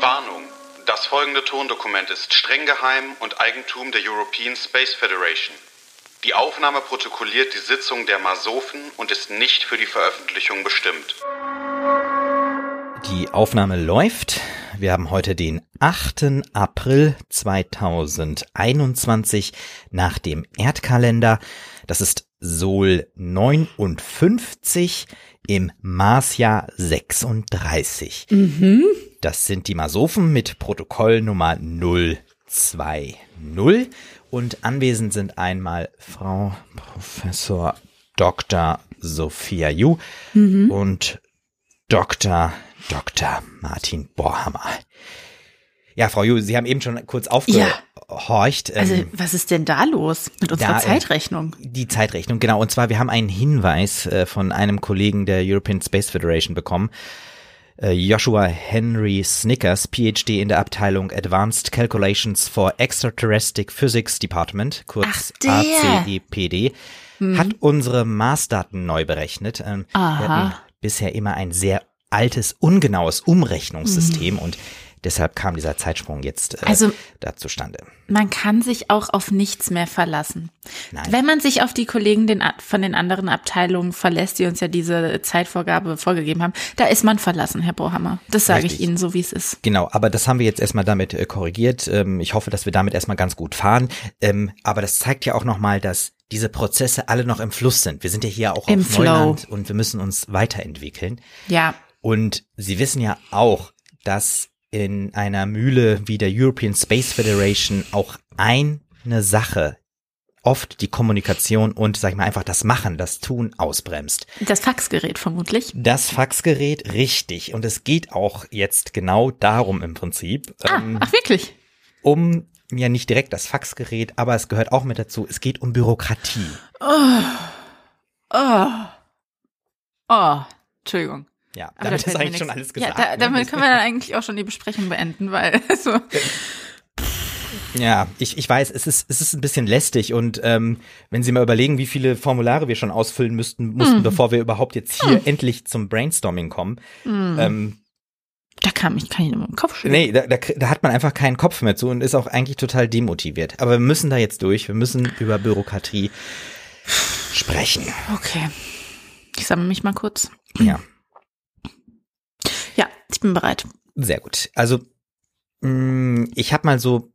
Warnung. Das folgende Tondokument ist streng geheim und Eigentum der European Space Federation. Die Aufnahme protokolliert die Sitzung der Masofen und ist nicht für die Veröffentlichung bestimmt. Die Aufnahme läuft. Wir haben heute den 8. April 2021 nach dem Erdkalender. Das ist Sol 59 im Marsjahr 36. Das sind die Masophen mit Protokoll Nummer 020. Und anwesend sind einmal Frau Professor Dr. Sophia Yu und Dr. Dr. Martin Borhammer. Ja, Frau Yu, Sie haben eben schon kurz aufgehorcht. Also, Ähm, was ist denn da los mit unserer da, äh, Zeitrechnung? die Zeitrechnung, genau. Und zwar, wir haben einen Hinweis äh, von einem Kollegen der European Space Federation bekommen. Äh, Joshua Henry Snickers, PhD in der Abteilung Advanced Calculations for Extraterrestrial Physics Department, kurz Ach, der. ACEPD, hat unsere Maßdaten neu berechnet. Ähm, wir hatten bisher immer ein sehr altes, ungenaues Umrechnungssystem und deshalb kam dieser Zeitsprung jetzt äh, Also- da zustande. Man kann sich auch auf nichts mehr verlassen. Nein. Wenn man sich auf die Kollegen den, von den anderen Abteilungen verlässt, die uns ja diese Zeitvorgabe vorgegeben haben, da ist man verlassen, Herr Bohammer. Das sage ich. Ihnen so, wie es ist. Genau, aber das haben wir jetzt erstmal damit äh, korrigiert. Ähm, ich hoffe, dass wir damit erstmal ganz gut fahren. Ähm, aber das zeigt ja auch nochmal, dass diese Prozesse alle noch im Fluss sind. Wir sind ja hier auch Im auf Flow. Neuland und wir müssen uns weiterentwickeln. Ja, Und Sie wissen ja auch, dass in einer Mühle wie der European Space Federation auch eine Sache oft die Kommunikation und, sag ich mal, einfach das Machen, das Tun ausbremst. das Faxgerät vermutlich. Das Faxgerät, richtig. Und es geht auch jetzt genau darum im Prinzip. Ah, ähm, ach wirklich? um ja nicht direkt das Faxgerät, aber es gehört auch mit dazu, es geht um Bürokratie. Oh. Oh, Entschuldigung. Ja, Aber damit da ist eigentlich schon nix- alles gesagt. Ja, da, damit können wir dann eigentlich auch schon die Besprechung beenden, weil so. ja, ich, ich weiß, es ist, es ist ein bisschen lästig und ähm, wenn Sie mal überlegen, wie viele Formulare wir schon ausfüllen müssten, mussten, bevor wir überhaupt jetzt hier endlich zum Brainstorming kommen. Hm. Ähm, Da kann ich, kann ich nur dem Kopf schütteln. nee, da, da, da hat man einfach keinen Kopf mehr zu und ist auch eigentlich total demotiviert. Aber wir müssen da jetzt durch, wir müssen über Bürokratie sprechen. Okay. Ich sammle mich mal kurz. Ja. Ich bin bereit. Sehr gut. Also mh, ich habe mal so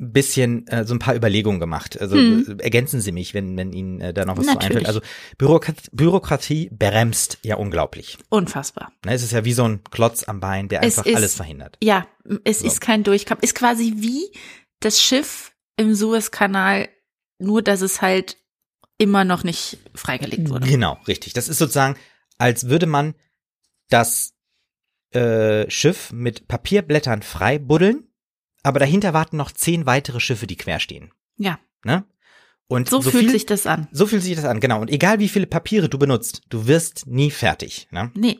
ein bisschen äh, so ein paar Überlegungen gemacht. Also Hm. ergänzen Sie mich, wenn, wenn Ihnen äh, da noch was zu Natürlich. einfällt. Also Bürokrat Bürokratie bremst ja unglaublich. Unfassbar. Ne, es ist ja wie so ein Klotz am Bein, der Es einfach ist- alles verhindert. Ja, es So. ist kein Durchkampf. Ist quasi wie das Schiff im Suezkanal, nur dass es halt immer noch nicht freigelegt wurde. Genau, richtig. Das ist sozusagen, als würde man das äh, Schiff mit Papierblättern frei buddeln, aber dahinter warten noch zehn weitere Schiffe, die quer stehen. Ja, Ne? Und so, fühlt viel, sich das an. So fühlt sich das an, genau. Und egal wie viele Papiere du benutzt, du wirst nie fertig. Ne? Nee,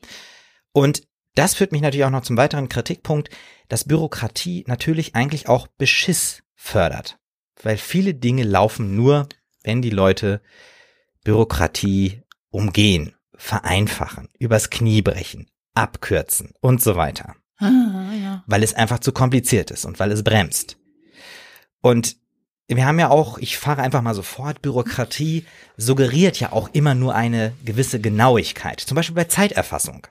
Und das führt mich natürlich auch noch zum weiteren Kritikpunkt, dass Bürokratie natürlich eigentlich auch Beschiss fördert. Weil viele Dinge laufen nur, wenn die Leute Bürokratie umgehen, vereinfachen, übers Knie brechen, abkürzen und so weiter. ah, ja. Weil es einfach zu kompliziert ist und weil es bremst. Und wir haben ja auch, ich fahre einfach mal so fort, Bürokratie suggeriert ja auch immer nur eine gewisse Genauigkeit. Zum Beispiel bei Zeiterfassung.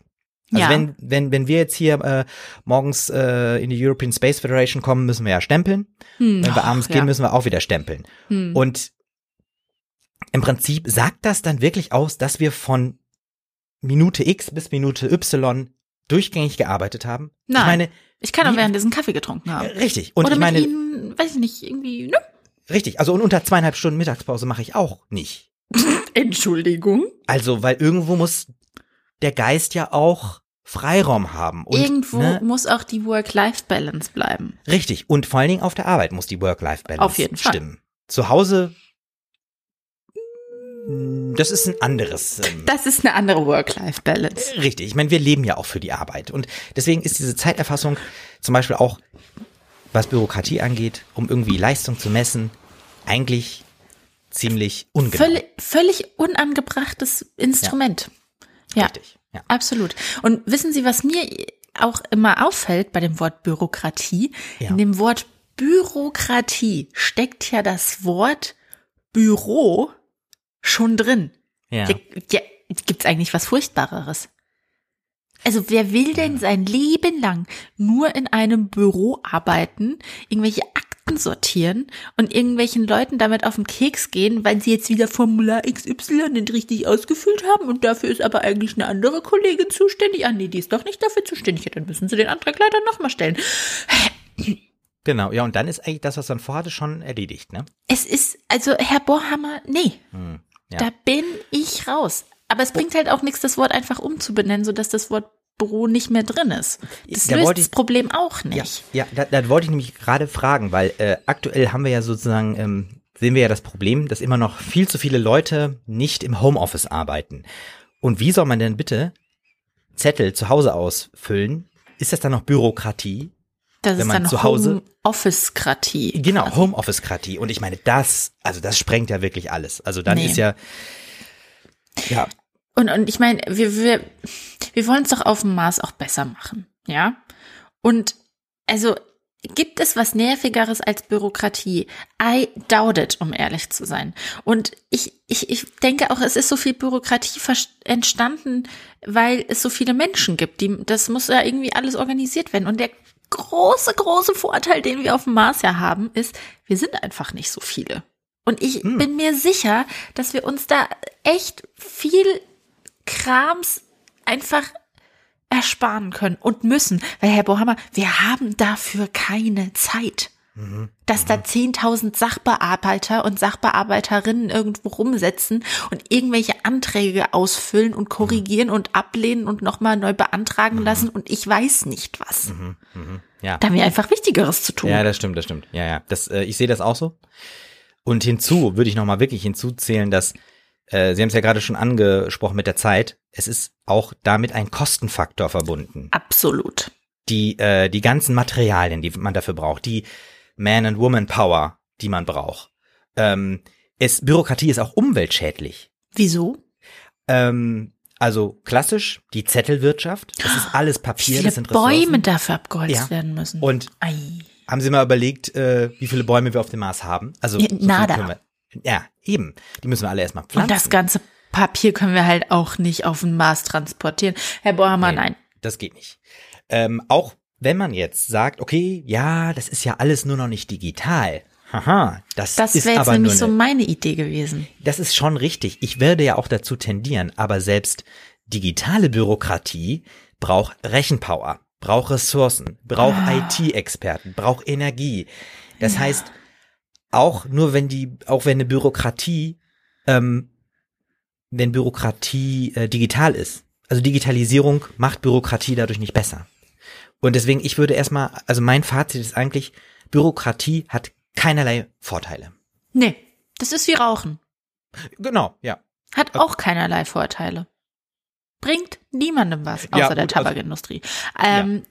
Also Ja. wenn, wenn, wenn wir jetzt hier äh, morgens äh, in die European Space Federation kommen, müssen wir ja stempeln. Hm, Wenn wir abends ach, gehen, ja. müssen wir auch wieder stempeln. Hm. Und im Prinzip sagt das dann wirklich aus, dass wir von Minute X bis Minute Y durchgängig gearbeitet haben. Nein. Ich meine, Ich kann auch währenddessen Kaffee getrunken haben. äh, richtig. Und Oder ich mit meine, Ihnen, weiß ich nicht, irgendwie, ne? richtig. Also und unter zweieinhalb Stunden Mittagspause mache ich auch nicht. Entschuldigung. Also, weil irgendwo muss der Geist ja auch Freiraum haben. Und, Irgendwo ne, muss auch die Work-Life-Balance bleiben. richtig. Und vor allen Dingen auf der Arbeit muss die Work-Life-Balance jeden Fall. stimmen. Zu Hause, das ist ein anderes. Ähm, Das ist eine andere Work-Life-Balance. Richtig, ich meine, wir leben ja auch für die Arbeit. Und deswegen ist diese Zeiterfassung zum Beispiel auch, was Bürokratie angeht, um irgendwie Leistung zu messen, eigentlich ziemlich ungenau. Völlig, völlig unangebrachtes Instrument. Ja, Richtig. Ja. absolut. Und wissen Sie, was mir auch immer auffällt bei dem Wort Bürokratie, Ja. in dem Wort Bürokratie steckt ja das Wort Büro schon drin. Ja. Ja, ja, gibt's eigentlich was Furchtbareres? Also wer will denn sein Leben lang nur in einem Büro arbeiten, irgendwelche Akten sortieren und irgendwelchen Leuten damit auf den Keks gehen, weil sie jetzt wieder Formular XY nicht richtig ausgefüllt haben und dafür ist aber eigentlich eine andere Kollegin zuständig. Ah nee, die ist doch nicht dafür zuständig. Ja, dann müssen sie den Antrag leider nochmal stellen. Genau, ja, und dann ist eigentlich das, was man vorhatte, schon erledigt, ne? Es ist, also Herr Bohrhammer, nee, Hm, ja. da bin ich raus. Aber es bringt halt auch nichts, das Wort einfach umzubenennen, sodass das Wort Büro nicht mehr drin ist. Das Da löst wollte das ich- Problem auch Ja, nicht. ja da, da wollte ich nämlich gerade fragen, weil äh, aktuell haben wir ja sozusagen, ähm, sehen wir ja das Problem, dass immer noch viel zu viele Leute nicht im Homeoffice arbeiten. Und wie soll man denn bitte Zettel zu Hause ausfüllen? Ist das dann noch Bürokratie? Das Wenn ist man dann zu Hause- Homeoffice-Kratie. Genau. Homeoffice-Kratie. Und ich meine, das, also das sprengt ja wirklich alles. Also dann Nee. ist ja, ja, Und, und ich meine, wir, wir, wir wollen es doch auf dem Mars auch besser machen, ja? Und also gibt es was Nervigeres als Bürokratie? I doubt it, um ehrlich zu sein. Und ich, ich, ich denke auch, es ist so viel Bürokratie entstanden, weil es so viele Menschen gibt. Die, das muss ja irgendwie alles organisiert werden. Und der große, große Vorteil, den wir auf dem Mars ja haben, ist, wir sind einfach nicht so viele. Und ich Hm. bin mir sicher, dass wir uns da echt viel Krams einfach ersparen können und müssen. Weil, Herr Bohammer, wir haben dafür keine Zeit. Dass da 10.000 Sachbearbeiter und Sachbearbeiterinnen irgendwo rumsetzen und irgendwelche Anträge ausfüllen und korrigieren und ablehnen und nochmal neu beantragen lassen und ich weiß nicht was. ja. Da haben wir einfach Wichtigeres zu tun. Ja, das stimmt, das stimmt. Ja, ja. Das, äh, ich sehe das auch so. Und hinzu würde ich nochmal wirklich hinzuzählen, dass äh, Sie haben es ja gerade schon angesprochen mit der Zeit. Es ist auch damit ein Kostenfaktor verbunden. Absolut. Die äh, die ganzen Materialien, die man dafür braucht, die Man and Woman Power, die man braucht. Ähm, es Bürokratie ist auch umweltschädlich. Wieso? Ähm, also klassisch die Zettelwirtschaft. Das ist alles Wie Papier, viele das sind Ressourcen. Bäume dafür abgeholzt Ja. werden müssen. Und Ei. Haben Sie mal überlegt, äh, wie viele Bäume wir auf dem Mars haben? Also Ja, so nada. ja, eben. Die müssen wir alle erstmal pflanzen. Und das ganze Papier können wir halt auch nicht auf den Mars transportieren. Herr Bohrhammer, Nee, nein. Das geht nicht. Ähm, auch wenn man jetzt sagt, okay, ja, das ist ja alles nur noch nicht digital. Haha, das, Das ist wäre jetzt aber nämlich so eine, meine Idee gewesen. Das ist schon richtig. Ich werde ja auch dazu tendieren, aber selbst digitale Bürokratie braucht Rechenpower, braucht Ressourcen, braucht Ah. IT-Experten, braucht Energie. Das heißt, auch nur wenn die, auch wenn eine Bürokratie, ähm, wenn Bürokratie äh, digital ist. Also Digitalisierung macht Bürokratie dadurch nicht besser. Und deswegen, ich würde erstmal, also mein Fazit ist eigentlich, Bürokratie hat keinerlei Vorteile. Nee, das ist wie Rauchen. Genau, ja. Hat auch keinerlei Vorteile. Bringt niemandem was, außer Ja, der gut, also- Tabakindustrie. Ähm,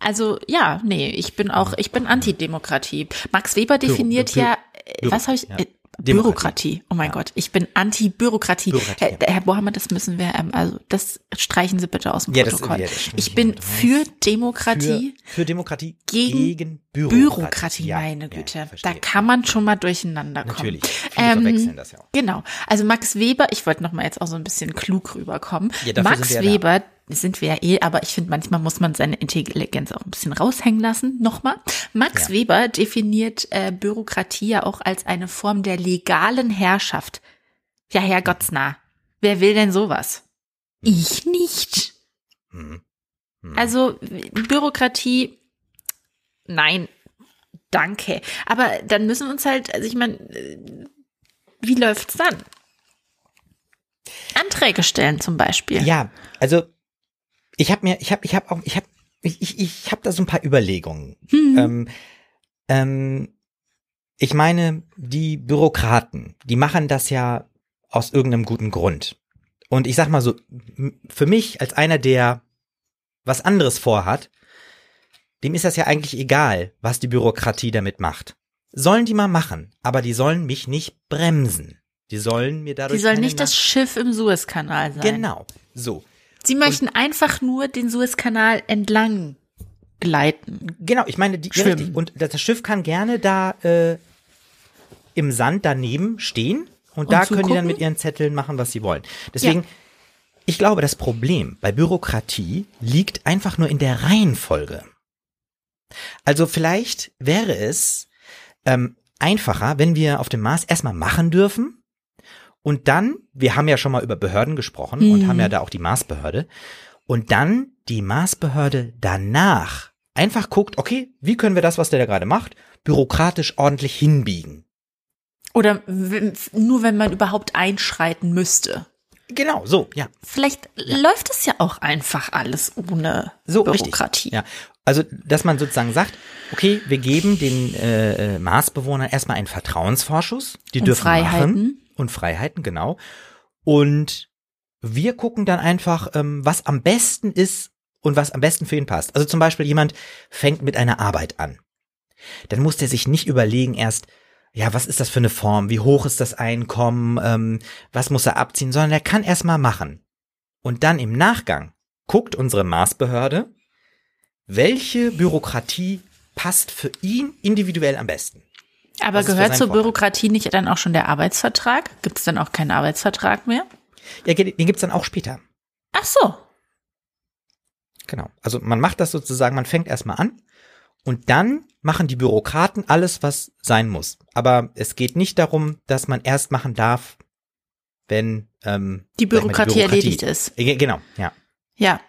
Also ja, nee, ich bin auch, ich bin Antidemokratie. Max Weber definiert Bü- ja, äh, Büro- was habe ich? ja. Demokratie. Bürokratie. Oh mein Gott, ich bin Anti-Bürokratie. Bürokratie, Herr, ja. Herr Bohammer, das müssen wir, ähm, also das streichen Sie bitte aus dem Ja, das- Protokoll. ja, das ich bin für Demokratie. Für, für Demokratie Gegen Bürokratie. Bürokratie, Ja, meine ja, Güte. da kann man schon mal durcheinander kommen. Natürlich. Viele Ähm, verwechseln das ja auch. Genau. Also Max Weber, ich wollte noch mal jetzt auch so ein bisschen klug rüberkommen. Ja, Max ja Weber sind wir ja eh, aber ich finde, manchmal muss man seine Intelligenz auch ein bisschen raushängen lassen. Nochmal. Max Ja. Weber definiert äh, Bürokratie ja auch als eine Form der legalen Herrschaft. Ja, Herrgottsnah. Wer will denn sowas? Ich nicht. Mhm. Mhm. Also Bürokratie, nein, danke. Aber dann müssen wir uns halt, also ich meine, äh, wie läuft's dann? Anträge stellen zum Beispiel. Ja, also ich habe mir, ich habe, ich habe auch, ich habe, ich, ich, ich habe da so ein paar Überlegungen. Hm. Ähm, ähm, ich meine, die Bürokraten, die machen das ja aus irgendeinem guten Grund. Und ich sag mal so, für mich als einer, der was anderes vorhat, dem ist das ja eigentlich egal, was die Bürokratie damit macht. Sollen die mal machen, aber die sollen mich nicht bremsen. Die sollen mir dadurch Die sollen nicht das Schiff im Suezkanal sein. Genau. So. Sie möchten einfach nur den Suezkanal entlang gleiten. Genau, ich meine, die, Schwimmen. richtig. und das Schiff kann gerne da äh, im Sand daneben stehen und, Und da können die dann zugucken? mit ihren Zetteln machen, was sie wollen. Deswegen, ich glaube, das Problem bei Bürokratie liegt einfach nur in der Reihenfolge. Also vielleicht wäre es ähm, einfacher, wenn wir auf dem Mars erstmal machen dürfen und dann, wir haben ja schon mal über Behörden gesprochen und Mhm. haben ja da auch die Marsbehörde und dann die Marsbehörde danach einfach guckt, okay, wie können wir das, was der da gerade macht, bürokratisch ordentlich hinbiegen. Oder nur wenn man überhaupt einschreiten müsste. Genau, so, ja. Vielleicht läuft es ja auch einfach alles ohne So, Bürokratie. richtig. Ja. Also, dass man sozusagen sagt, okay, wir geben den äh, äh, Marsbewohnern erstmal einen Vertrauensvorschuss. Die Und dürfen Freiheiten. machen. Und Freiheiten, genau. Und wir gucken dann einfach, ähm, was am besten ist und was am besten für ihn passt. Also zum Beispiel jemand fängt mit einer Arbeit an. Dann muss der sich nicht überlegen erst, ja, was ist das für eine Form? Wie hoch ist das Einkommen? Ähm, was muss er abziehen? Sondern er kann erstmal machen. Und dann im Nachgang guckt unsere Maßbehörde, welche Bürokratie passt für ihn individuell am besten. Aber gehört zur Vorteil? Bürokratie nicht dann auch schon der Arbeitsvertrag? Gibt es dann auch keinen Arbeitsvertrag mehr? Ja, den gibt's dann auch später. Ach so. Genau. Also man macht das sozusagen, man fängt erstmal an und dann machen die Bürokraten alles, was sein muss. Aber es geht nicht darum, dass man erst machen darf, wenn ähm, Die ich mal, Bürokratie erledigt ist. Äh, Genau, ja. Ja,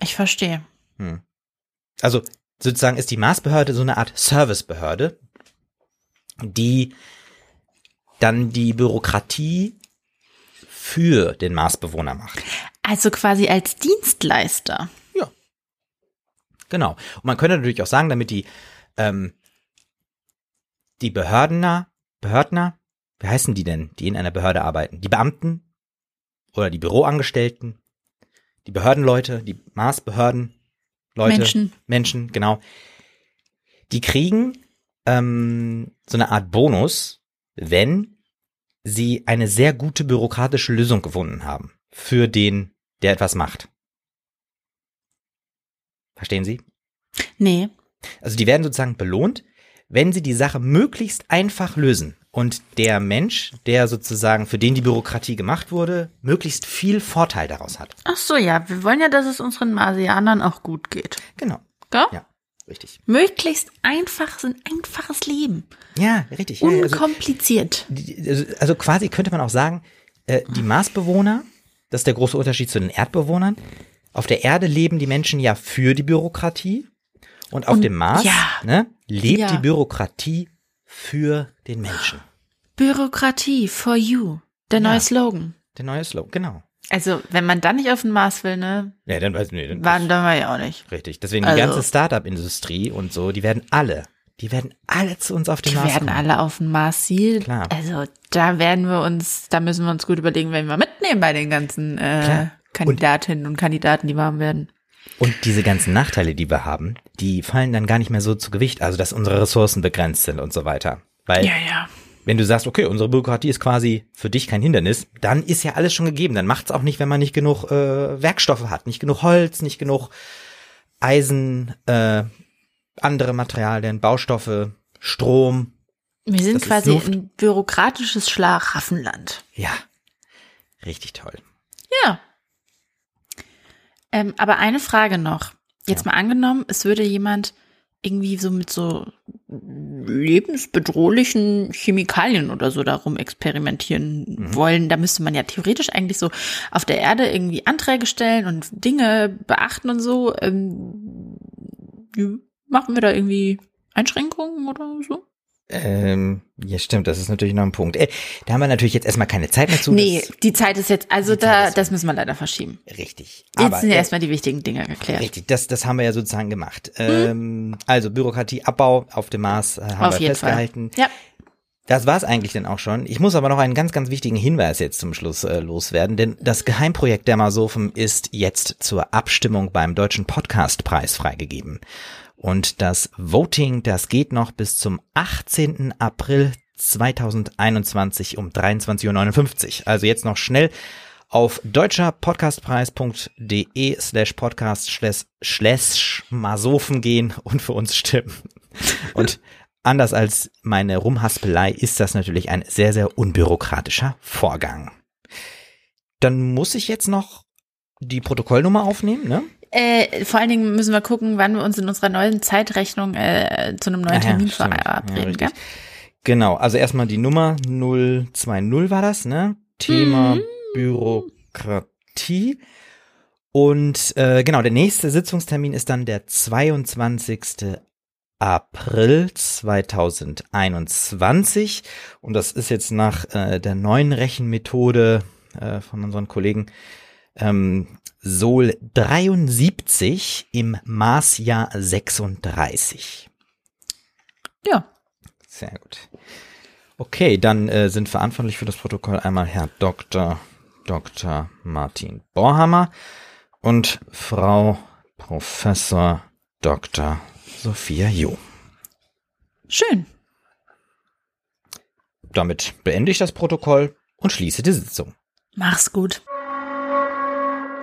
ich verstehe. Hm. Also sozusagen ist die Maßbehörde so eine Art Servicebehörde, die dann die Bürokratie für den Marsbewohner macht. Also quasi als Dienstleister. Ja. Genau. Und man könnte natürlich auch sagen, damit die, ähm, die Behördener, Behördner, wie heißen die denn, die in einer Behörde arbeiten? Die Beamten oder die Büroangestellten, die Behördenleute, die Maßbehörden, Leute, Menschen. Menschen, genau. Die kriegen ähm, so eine Art Bonus, wenn sie eine sehr gute bürokratische Lösung gefunden haben für den, der etwas macht. Verstehen Sie? Nee. Also die werden sozusagen belohnt, wenn sie die Sache möglichst einfach lösen und der Mensch, der sozusagen für den die Bürokratie gemacht wurde, möglichst viel Vorteil daraus hat. Ach so, ja. Wir wollen ja, dass es unseren Marsianern auch gut geht. Genau. Gell? Ja, richtig. Möglichst einfach, ein einfaches Leben. Ja, richtig. Also, Unkompliziert. also, also quasi könnte man auch sagen, äh, die Marsbewohner, das ist der große Unterschied zu den Erdbewohnern. Auf der Erde leben die Menschen ja für die Bürokratie und auf Und- dem Mars ja. ne, lebt Ja. die Bürokratie für den Menschen. Bürokratie for you. Der Ja. neue Slogan. Der neue Slogan, genau. Also, wenn man dann nicht auf den Mars will, ne, Ja, dann weiß nee, dann waren wir ja auch nicht. richtig. Deswegen Also- die ganze Startup-Industrie und so, die werden alle, die werden alle zu uns auf den Die Mars werden kommen. alle auf den Mars Ziel. Klar. Also, da werden wir uns, da müssen wir uns gut überlegen, wen wir mitnehmen bei den ganzen äh, Klar. Kandidatinnen und Kandidaten, die warm werden. Und diese ganzen Nachteile, die wir haben, die fallen dann gar nicht mehr so zu Gewicht. Also, dass unsere Ressourcen begrenzt sind und so weiter. Weil, Ja, ja. Wenn du sagst, okay, unsere Bürokratie ist quasi für dich kein Hindernis, dann ist ja alles schon gegeben. Dann macht's auch nicht, wenn man nicht genug äh, Werkstoffe hat, nicht genug Holz, nicht genug Eisen, äh, andere Materialien, Baustoffe, Strom. Wir sind Das quasi ein bürokratisches Schlaraffenland. Ja, richtig toll. Ja. Ähm, aber eine Frage noch. Jetzt mal angenommen, es würde jemand irgendwie so mit so lebensbedrohlichen Chemikalien oder so darum experimentieren Mhm. wollen. Da müsste man ja theoretisch eigentlich so auf der Erde irgendwie Anträge stellen und Dinge beachten und so. Ähm, machen wir da irgendwie Einschränkungen oder so? Ähm, ja, stimmt, das ist natürlich noch ein Punkt. Äh, da haben wir natürlich jetzt erstmal keine Zeit mehr zu. nee, die Zeit ist jetzt, also da, das müssen wir leider verschieben. richtig. Jetzt Aber, sind ja äh, erstmal die wichtigen Dinge geklärt. Richtig, das, das haben wir ja sozusagen gemacht. Ähm, also Bürokratieabbau auf dem Mars äh, haben Auf wir jeden festgehalten. Fall. Ja. Das war's eigentlich dann auch schon. Ich muss aber noch einen ganz, ganz wichtigen Hinweis jetzt zum Schluss äh, loswerden, denn das Geheimprojekt der Masofen ist jetzt zur Abstimmung beim Deutschen Podcastpreis freigegeben. Und das Voting, das geht noch bis zum 18. April 2021 um 23.59 Uhr. Also jetzt noch schnell auf deutscherpodcastpreis.de slash podcast slash Masophen gehen und für uns stimmen. Und anders als meine Rumhaspelei ist das natürlich ein sehr, sehr unbürokratischer Vorgang. Dann muss ich jetzt noch die Protokollnummer aufnehmen, ne? Äh, vor allen Dingen müssen wir gucken, wann wir uns in unserer neuen Zeitrechnung äh, zu einem neuen Termin ja, verabreden. Ja, genau, also erstmal die Nummer 020 war das, ne? Thema mhm. Bürokratie. Und äh, genau, der nächste Sitzungstermin ist dann der 22. April 2021. Und das ist jetzt nach äh, der neuen Rechenmethode äh, von unseren Kollegen ähm, Sol 73 im Maßjahr 36. Ja. Sehr gut. Okay, dann äh, sind verantwortlich für das Protokoll einmal Herr Dr. Dr. Martin Borhammer und Frau Professor Dr. Sophia Jo. Schön. Damit beende ich das Protokoll und schließe die Sitzung. Mach's gut.